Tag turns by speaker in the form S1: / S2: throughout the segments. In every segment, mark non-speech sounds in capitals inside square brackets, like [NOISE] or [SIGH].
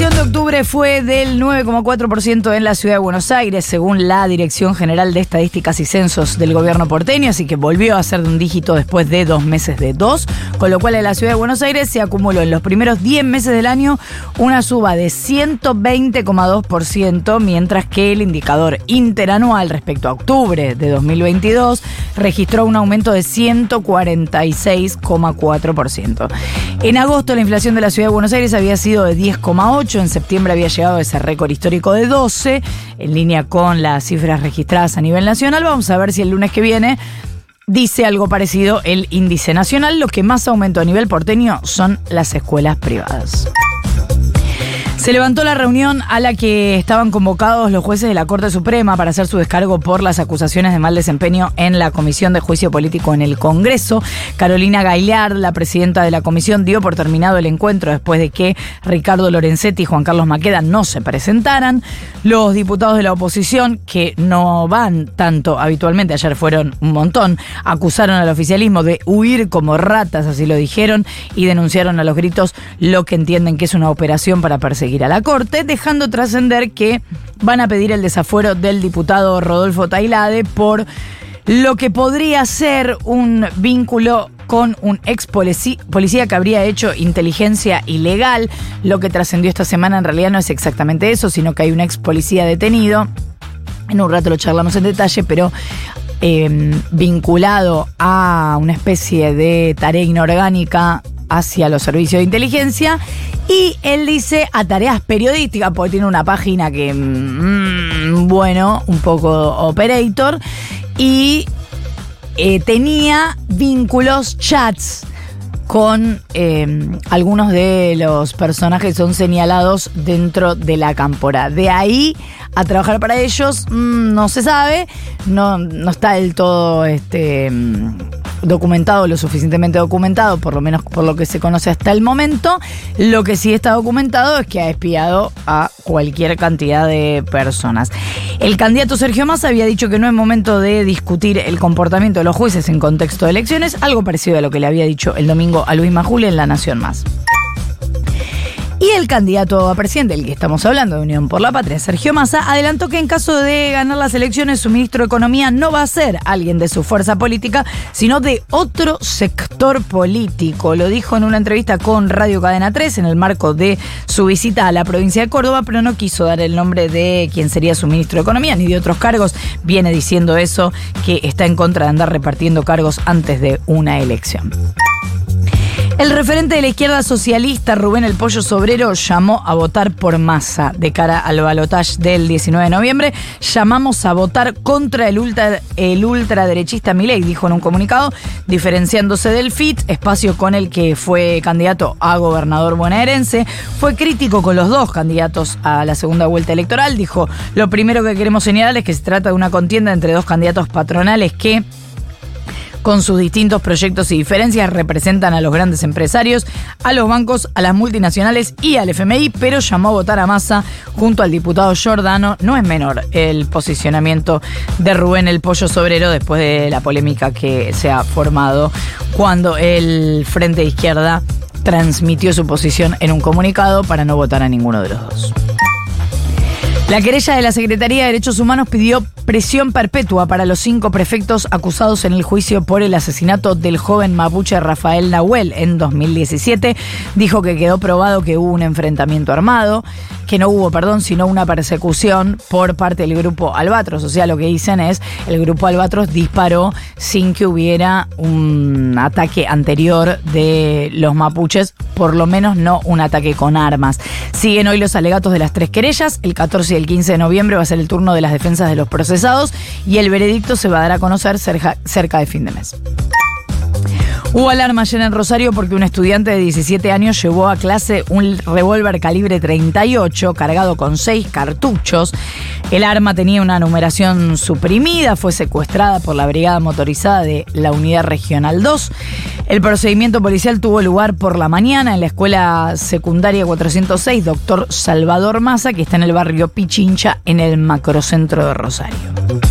S1: Inflación de octubre fue del 9,4% en la ciudad de Buenos Aires, según la Dirección General de Estadísticas y Censos del gobierno porteño, así que volvió a ser de un dígito después de dos meses de dos, con lo cual en la ciudad de Buenos Aires se acumuló en los primeros 10 meses del año una suba de 120,2%, mientras que el indicador interanual respecto a octubre de 2022 registró un aumento de 146,4%. En agosto la inflación de la ciudad de Buenos Aires había sido de 10,8%, en septiembre había llegado ese récord histórico de 12, en línea con las cifras registradas a nivel nacional. Vamos a ver si el lunes que viene dice algo parecido el índice nacional. Lo que más aumentó a nivel porteño son las escuelas privadas. Se levantó la reunión a la que estaban convocados los jueces de la Corte Suprema para hacer su descargo por las acusaciones de mal desempeño en la Comisión de Juicio Político en el Congreso. Carolina Gaillard, la presidenta de la comisión, dio por terminado el encuentro después de que Ricardo Lorenzetti y Juan Carlos Maqueda no se presentaran. Los diputados de la oposición, que no van tanto habitualmente, ayer fueron un montón, acusaron al oficialismo de huir como ratas, así lo dijeron, y denunciaron a los gritos lo que entienden que es una operación para perseguir ir a la Corte, dejando trascender que van a pedir el desafuero del diputado Rodolfo Tailade por lo que podría ser un vínculo con un ex policía que habría hecho inteligencia ilegal. Lo que trascendió esta semana en realidad no es exactamente eso, sino que hay un ex policía detenido. En un rato lo charlamos en detalle, pero em, vinculado a una especie de tarea inorgánica hacia los servicios de inteligencia. Y él dice a tareas periodísticas, porque tiene una página que, mm, bueno, un poco operator, y eh, tenía vínculos, chats con eh, algunos de los personajes que son señalados dentro de la cámpora. De ahí a trabajar para ellos, mm, no se sabe, no, no está del todo este, mm, documentado, lo suficientemente documentado, por lo menos por lo que se conoce hasta el momento. Lo que sí está documentado es que ha espiado a cualquier cantidad de personas. El candidato Sergio Massa había dicho que no es momento de discutir el comportamiento de los jueces en contexto de elecciones, algo parecido a lo que le había dicho el domingo a Luis Majul en La Nación Más. Y el candidato a presidente, el que estamos hablando de Unión por la Patria, Sergio Massa, adelantó que en caso de ganar las elecciones, su ministro de Economía no va a ser alguien de su fuerza política, sino de otro sector político. Lo dijo en una entrevista con Radio Cadena 3 en el marco de su visita a la provincia de Córdoba, pero no quiso dar el nombre de quién sería su ministro de Economía ni de otros cargos. Viene diciendo eso, que está en contra de andar repartiendo cargos antes de una elección. El referente de la izquierda socialista, Rubén El Pollo Sobrero, llamó a votar por masa de cara al balotaje del 19 de noviembre. Llamamos a votar contra el, ultra, el ultraderechista Milei, dijo en un comunicado, diferenciándose del FIT, espacio con el que fue candidato a gobernador bonaerense. Fue crítico con los dos candidatos a la segunda vuelta electoral. Dijo, lo primero que queremos señalar es que se trata de una contienda entre dos candidatos patronales que con sus distintos proyectos y diferencias, representan a los grandes empresarios, a los bancos, a las multinacionales y al FMI, pero llamó a votar a masa junto al diputado Giordano. No es menor el posicionamiento de Rubén el Pollo Sobrero después de la polémica que se ha formado cuando el Frente de Izquierda transmitió su posición en un comunicado para no votar a ninguno de los dos. La querella de la Secretaría de Derechos Humanos pidió presión perpetua para los cinco prefectos acusados en el juicio por el asesinato del joven mapuche Rafael Nahuel en 2017. Dijo que quedó probado que hubo un enfrentamiento armado, que no hubo, perdón, sino una persecución por parte del grupo Albatros. O sea, lo que dicen es, el grupo Albatros disparó sin que hubiera un ataque anterior de los mapuches, por lo menos no un ataque con armas. Siguen hoy los alegatos de las tres querellas, el 14 y el 15 de noviembre va a ser el turno de las defensas de los procesados y el veredicto se va a dar a conocer cerca, de fin de mes. Hubo alarma ayer en Rosario porque un estudiante de 17 años llevó a clase un revólver calibre 38 cargado con seis cartuchos El arma tenía una numeración suprimida, fue secuestrada por la brigada motorizada de la Unidad Regional 2. El procedimiento policial tuvo lugar por la mañana en la escuela secundaria 406, doctor Salvador Maza, que está en el barrio Pichincha, en el macrocentro de Rosario.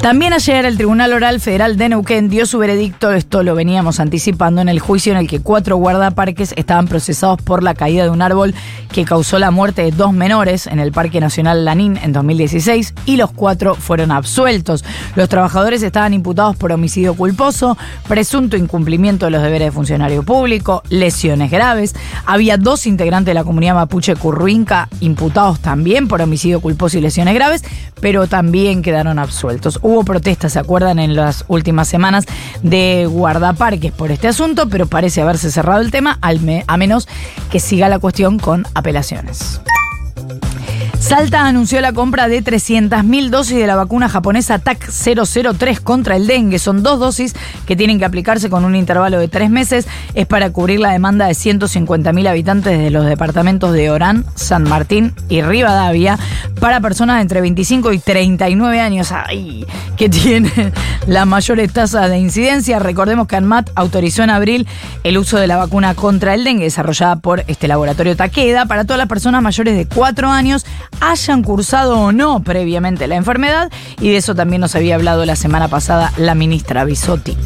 S1: También ayer el Tribunal Oral Federal de Neuquén dio su veredicto, esto lo veníamos anticipando, en el juicio en el que cuatro guardaparques estaban procesados por la caída de un árbol que causó la muerte de dos menores en el Parque Nacional Lanín en 2016 y los cuatro fueron absueltos. Los trabajadores estaban imputados por homicidio culposo, presunto incumplimiento de los deberes de funcionario público, lesiones graves. Había dos integrantes de la comunidad mapuche curruinca imputados también por homicidio culposo y lesiones graves, pero también quedaron absueltos hubo protestas, ¿se acuerdan? En las últimas semanas de guardaparques por este asunto, pero parece haberse cerrado el tema, a menos que siga la cuestión con apelaciones. Salta anunció la compra de 300.000 dosis de la vacuna japonesa TAC 003 contra el dengue. Son dos dosis que tienen que aplicarse con un intervalo de tres meses. Es para cubrir la demanda de 150.000 habitantes de los departamentos de Orán, San Martín y Rivadavia para personas entre 25 y 39 años. ¡Ay! Que tienen las [LAUGHS] mayores tasas de incidencia. Recordemos que ANMAT autorizó en abril el uso de la vacuna contra el dengue desarrollada por este laboratorio Takeda para todas las personas mayores de 4 años hayan cursado o no previamente la enfermedad y de eso también nos había hablado la semana pasada la ministra Bisotti.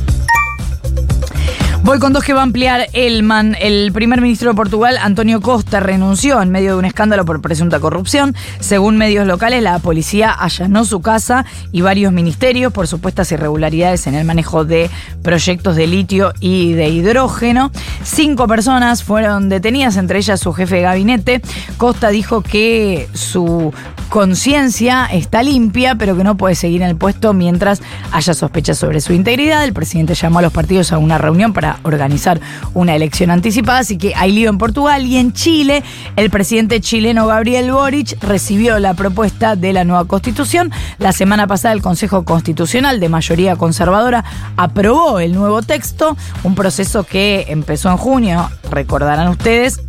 S1: Voy con dos que va a ampliar Elman. El primer ministro de Portugal, Antonio Costa, renunció en medio de un escándalo por presunta corrupción. Según medios locales, la policía allanó su casa y varios ministerios por supuestas irregularidades en el manejo de proyectos de litio y de hidrógeno. Cinco personas fueron detenidas, entre ellas su jefe de gabinete. Costa dijo que su conciencia está limpia, pero que no puede seguir en el puesto mientras haya sospechas sobre su integridad. El presidente llamó a los partidos a una reunión para organizar una elección anticipada, así que hay lío en Portugal y en Chile. El presidente chileno Gabriel Boric recibió la propuesta de la nueva constitución. La semana pasada el Consejo Constitucional de mayoría conservadora aprobó el nuevo texto, un proceso que empezó en junio, recordarán ustedes,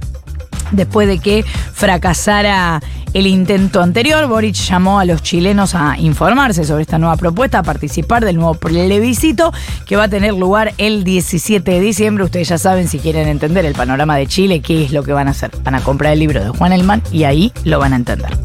S1: después de que fracasara el intento anterior. Boric llamó a los chilenos a informarse sobre esta nueva propuesta, a participar del nuevo plebiscito que va a tener lugar el 17 de diciembre. Ustedes ya saben, si quieren entender el panorama de Chile, qué es lo que van a hacer. Van a comprar el libro de Juan Elman y ahí lo van a entender.